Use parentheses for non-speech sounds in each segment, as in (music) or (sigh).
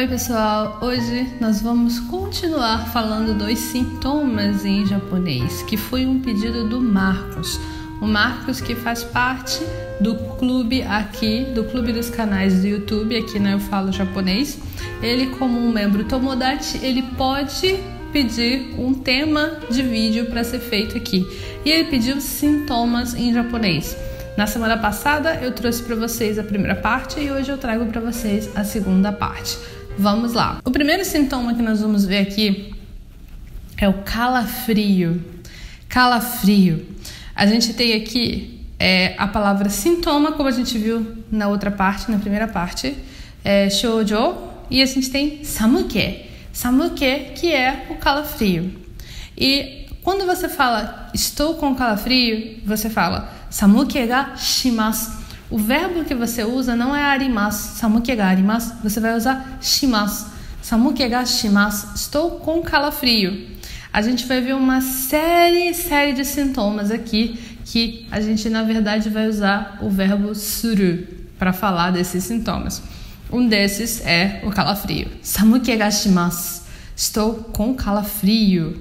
Oi, pessoal! Hoje nós vamos continuar falando dos sintomas em japonês, que foi um pedido do Marcos. O Marcos que faz parte do clube aqui, do clube dos canais do YouTube, aqui na Eu Falo Japonês. Ele, como um membro Tomodachi, ele pode pedir um tema de vídeo para ser feito aqui. E ele pediu sintomas em japonês. Na semana passada eu trouxe para vocês a primeira parte e hoje eu trago para vocês a segunda parte. Vamos lá. O primeiro sintoma que nós vamos ver aqui é o calafrio. Calafrio. A gente tem aqui é, a palavra sintoma, como a gente viu na outra parte, na primeira parte, é shoujo, e a gente tem samuke. Samuke, que é o calafrio. E quando você fala estou com calafrio, você fala samuke ga shimasu. O verbo que você usa não é arimasu, samuke ga arimasu, você vai usar shimasu. Samuke ga shimasu, estou com calafrio. A gente vai ver uma série, série de sintomas aqui que a gente na verdade vai usar o verbo suru para falar desses sintomas. Um desses é o calafrio. Samuke ga shimasu, estou com calafrio.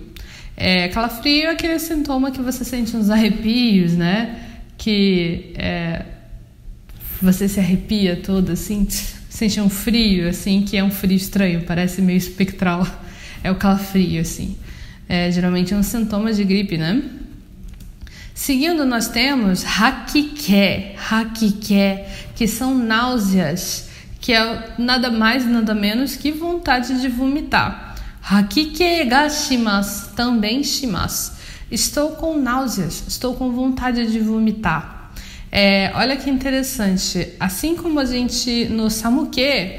É, calafrio é aquele sintoma que você sente uns arrepios, né? Que é, você se arrepia todo assim, sente um frio assim, que é um frio estranho, parece meio espectral. (laughs) É o calafrio assim. É, geralmente é um sintoma de gripe, né? Seguindo, nós temos hakike, hakike, que são náuseas, que é nada mais nada menos que vontade de vomitar. Hakike ga shimasu, também shimasu. Estou com náuseas, estou com vontade de vomitar. É, olha que interessante, assim como a gente no Samuke,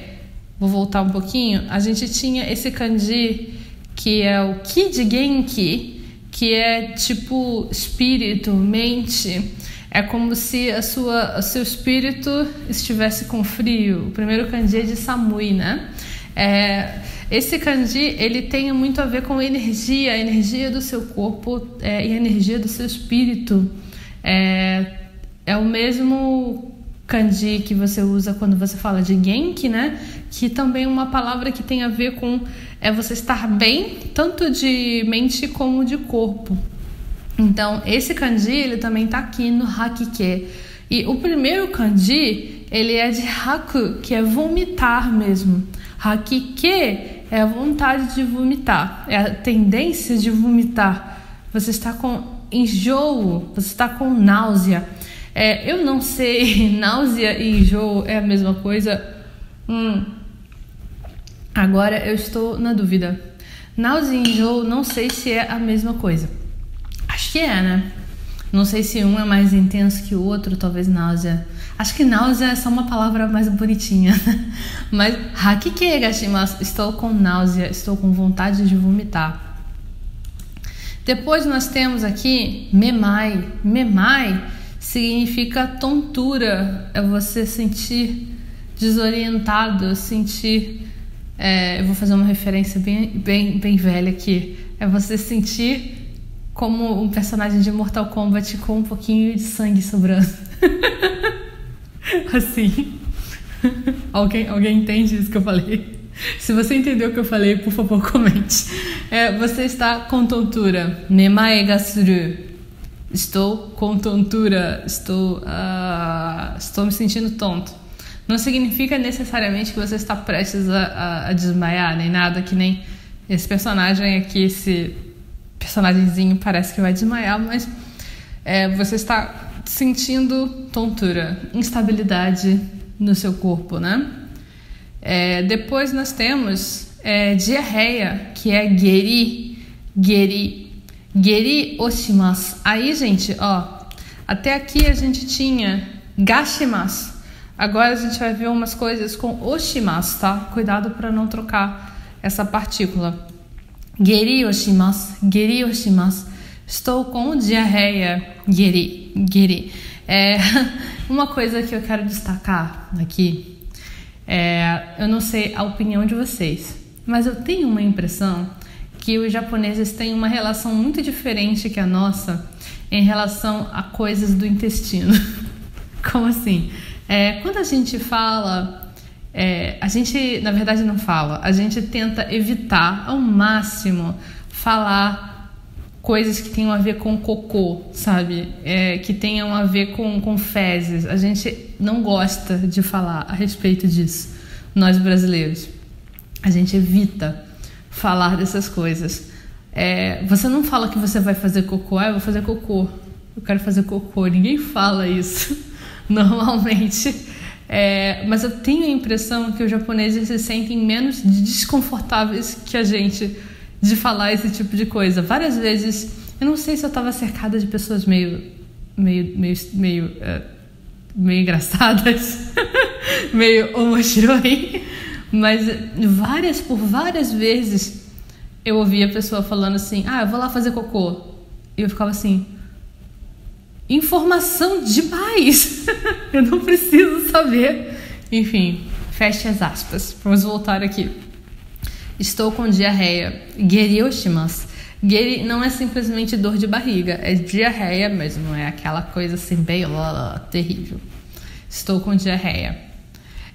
vou voltar um pouquinho, a gente tinha esse kanji que é o ki de genki, que é tipo espírito, mente. É como se a sua, o seu espírito estivesse com frio. O primeiro kanji é de Samui, né? É, esse kanji ele tem muito a ver com energia, a energia do seu corpo é, e a energia do seu espírito. É, é o mesmo kanji que você usa quando você fala de genki, né? Que também é uma palavra que tem a ver com é você estar bem, tanto de mente como de corpo. Então, esse kanji, ele também tá aqui no hakike. E o primeiro kanji, ele é de haku, que é vomitar mesmo. Hakike é a vontade de vomitar, é a tendência de vomitar. Você está com enjoo, você está com náusea. É, eu não sei, (laughs) náusea e enjoo é a mesma coisa. Hum. Agora eu estou na dúvida. Náusea e enjoo, não sei se é a mesma coisa. Acho que é, né? Não sei se um é mais intenso que o outro, talvez náusea. Acho que náusea é só uma palavra mais bonitinha. (laughs) Mas hakike gashimasu, estou com náusea, estou com vontade de vomitar. Depois nós temos aqui memai. Memai significa tontura, é você sentir desorientado, sentir. É, eu vou fazer uma referência bem, bem, bem velha aqui. É você sentir como um personagem de Mortal Kombat com um pouquinho de sangue sobrando. (laughs) assim. alguém, alguém entende isso que eu falei? Se você entendeu o que eu falei, por favor, (laughs) comente. É, você está com tontura. Nemae ga suru. Estou com tontura, estou, uh, estou me sentindo tonto. Não significa necessariamente que você está prestes a, a, a desmaiar, nem nada, que nem esse personagem aqui, esse personagemzinho parece que vai desmaiar, mas é, você está sentindo tontura, instabilidade no seu corpo, né? É, depois nós temos é, diarreia, que é geri, geri Geri oshimasu. Aí, gente, ó, até aqui a gente tinha gashimasu. Agora a gente vai ver umas coisas com oshimasu, tá? Cuidado para não trocar essa partícula. Geri oshimasu, geri oshimasu. Estou com diarreia. Geri, geri. É, (laughs) uma coisa que eu quero destacar aqui é, eu não sei a opinião de vocês, mas eu tenho uma impressão que os japoneses têm uma relação muito diferente que a nossa em relação a coisas do intestino. (laughs) Como assim? É, quando a gente fala, é, a gente na verdade não fala, a gente tenta evitar ao máximo falar coisas que tenham a ver com cocô, sabe? É, que tenham a ver com, com fezes. A gente não gosta de falar a respeito disso, nós brasileiros. A gente evita falar dessas coisas. É, você não fala que você vai fazer cocô, ah, eu vou fazer cocô, eu quero fazer cocô. Ninguém fala isso (laughs) normalmente. É, mas eu tenho a impressão que os japoneses se sentem menos desconfortáveis que a gente de falar esse tipo de coisa. Várias vezes, eu não sei se eu estava cercada de pessoas meio, meio, meio, meio, uh, meio engraçadas, (laughs) meio omoshiroi, mas várias, por várias vezes eu ouvia a pessoa falando assim: ah, eu vou lá fazer cocô. E eu ficava assim. Informação demais! (laughs) eu não preciso saber. Enfim, feche as aspas. Vamos voltar aqui. Estou com diarreia. Gerioshimas. Geri não é simplesmente dor de barriga, é diarreia, mas não é aquela coisa assim bem ó, terrível. Estou com diarreia.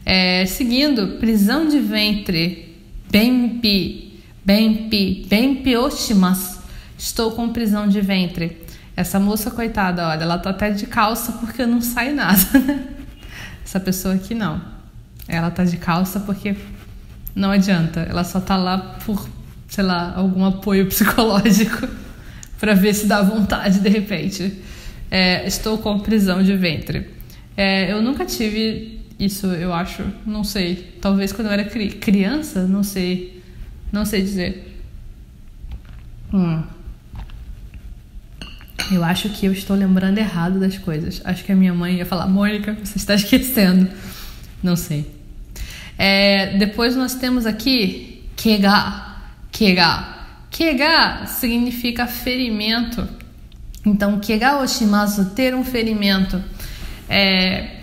É, seguindo, prisão de ventre. Benpi. Benpi. Benpi oshimas. Estou com prisão de ventre. Essa moça, coitada, olha, ela tá até de calça porque não sai nada, (laughs) né? Essa pessoa aqui não. Ela tá de calça porque não adianta. Ela só tá lá por, sei lá, algum apoio (laughs) psicológico para ver se dá vontade de repente. É, estou com prisão de ventre. É, eu nunca tive isso, eu acho. Não sei. Talvez quando eu era cri criança, não sei. Não sei dizer. Hum. Eu acho que eu estou lembrando errado das coisas. Acho que a minha mãe ia falar: Mônica, você está (laughs) esquecendo. Não sei. É, depois nós temos aqui kega, kega. Kega significa ferimento. Então, kega oshimasu, ter um ferimento. É,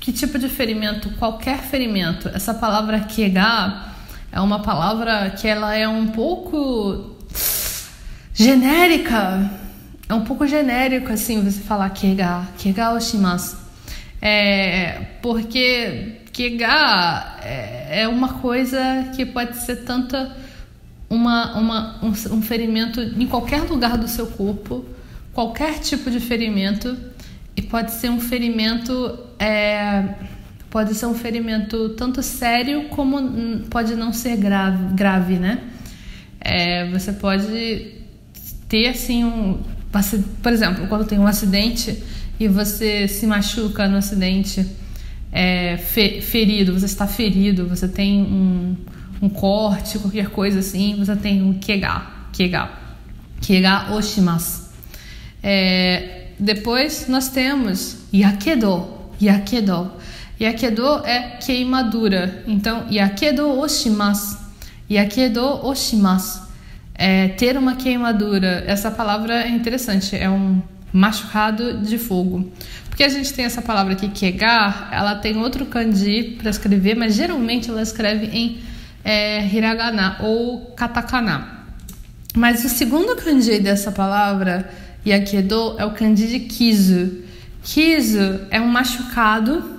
que tipo de ferimento? Qualquer ferimento. Essa palavra kega é uma palavra que ela é um pouco genérica. É um pouco genérico assim você falar kega, kega oshimasu. É, porque Kega é, é uma coisa que pode ser tanto uma, uma, um, um ferimento em qualquer lugar do seu corpo, qualquer tipo de ferimento, e pode ser um ferimento. É, pode ser um ferimento tanto sério como pode não ser grave, grave né? É, você pode ter assim um. Por exemplo, quando tem um acidente e você se machuca no acidente é, ferido, você está ferido, você tem um, um corte, qualquer coisa assim, você tem um kega, kega, kega oshimasu. É, depois nós temos yakedo, yakedo. Yakedo é queimadura. Então, yakedo oshimasu, yakedo oshimasu. É, ter uma queimadura. Essa palavra é interessante, é um machucado de fogo. Porque a gente tem essa palavra aqui, kegar, ela tem outro kanji para escrever, mas geralmente ela escreve em é, hiragana ou katakana. Mas o segundo kanji dessa palavra, yakedo, é o kanji de kizu. Kizu é um machucado,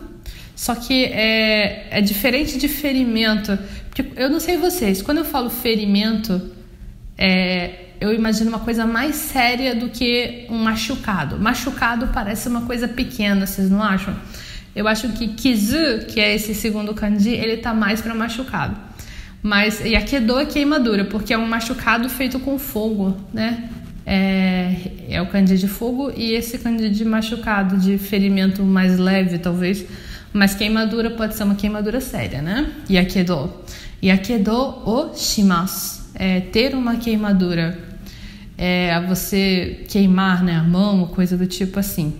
só que é, é diferente de ferimento. Porque eu não sei vocês, quando eu falo ferimento, é, eu imagino uma coisa mais séria do que um machucado. Machucado parece uma coisa pequena, vocês não acham? Eu acho que kizu, que é esse segundo kanji, ele tá mais para machucado. Mas yakedo é queimadura, porque é um machucado feito com fogo, né? É, é o kanji de fogo e esse kanji de machucado, de ferimento mais leve, talvez. Mas queimadura pode ser uma queimadura séria, né? Yakedo. Yakedo o shimasu. É ter uma queimadura é, você queimar né, a mão, coisa do tipo assim.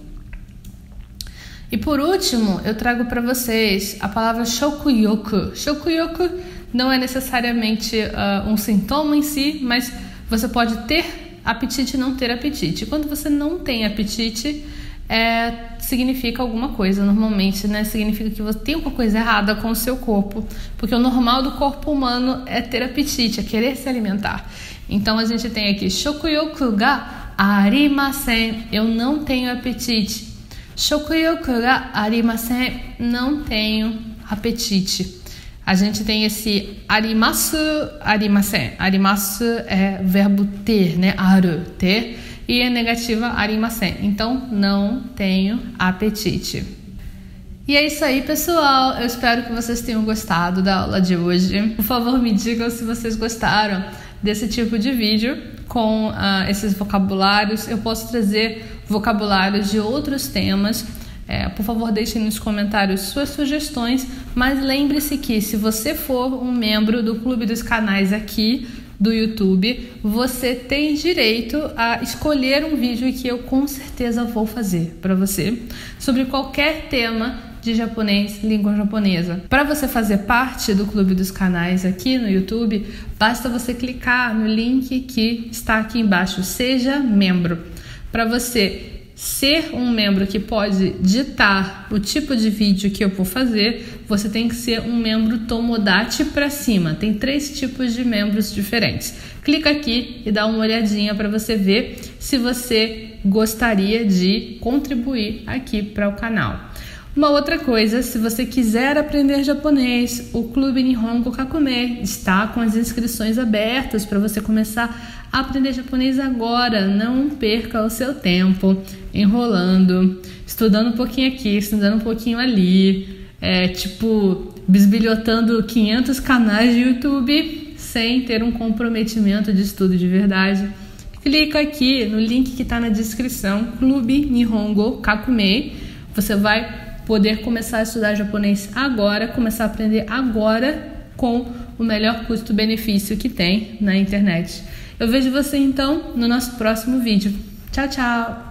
E por último, eu trago para vocês a palavra shokuyoku. Shokuyoku não é necessariamente uh, um sintoma em si, mas você pode ter apetite não ter apetite. Quando você não tem apetite, é, significa alguma coisa, normalmente, né? Significa que você tem alguma coisa errada com o seu corpo, porque o normal do corpo humano é ter apetite, é querer se alimentar. Então a gente tem aqui shokuyoku ga arimasen, eu não tenho apetite. Shokuyoku ga arimasen, não tenho apetite. A gente tem esse arimasu, arimasen. Arimasu é verbo ter, né? Aru, ter. E é negativa arimasen. Então, não tenho apetite. E é isso aí, pessoal. Eu espero que vocês tenham gostado da aula de hoje. Por favor, me digam se vocês gostaram desse tipo de vídeo com uh, esses vocabulários. Eu posso trazer vocabulários de outros temas é, por favor, deixem nos comentários suas sugestões, mas lembre-se que se você for um membro do clube dos canais aqui do YouTube, você tem direito a escolher um vídeo que eu com certeza vou fazer para você sobre qualquer tema de japonês, língua japonesa. Para você fazer parte do clube dos canais aqui no YouTube, basta você clicar no link que está aqui embaixo, seja membro. Para você ser um membro que pode ditar o tipo de vídeo que eu vou fazer, você tem que ser um membro Tomodachi para cima. Tem três tipos de membros diferentes. Clica aqui e dá uma olhadinha para você ver se você gostaria de contribuir aqui para o canal. Uma outra coisa, se você quiser aprender japonês, o Clube Nihongo Kakume está com as inscrições abertas para você começar a aprender japonês agora. Não perca o seu tempo enrolando, estudando um pouquinho aqui, estudando um pouquinho ali, é, tipo, bisbilhotando 500 canais de YouTube sem ter um comprometimento de estudo de verdade. Clica aqui no link que está na descrição, Clube Nihongo Kakume. Você vai poder começar a estudar japonês agora, começar a aprender agora com o melhor custo-benefício que tem na internet. Eu vejo você então no nosso próximo vídeo. Tchau, tchau!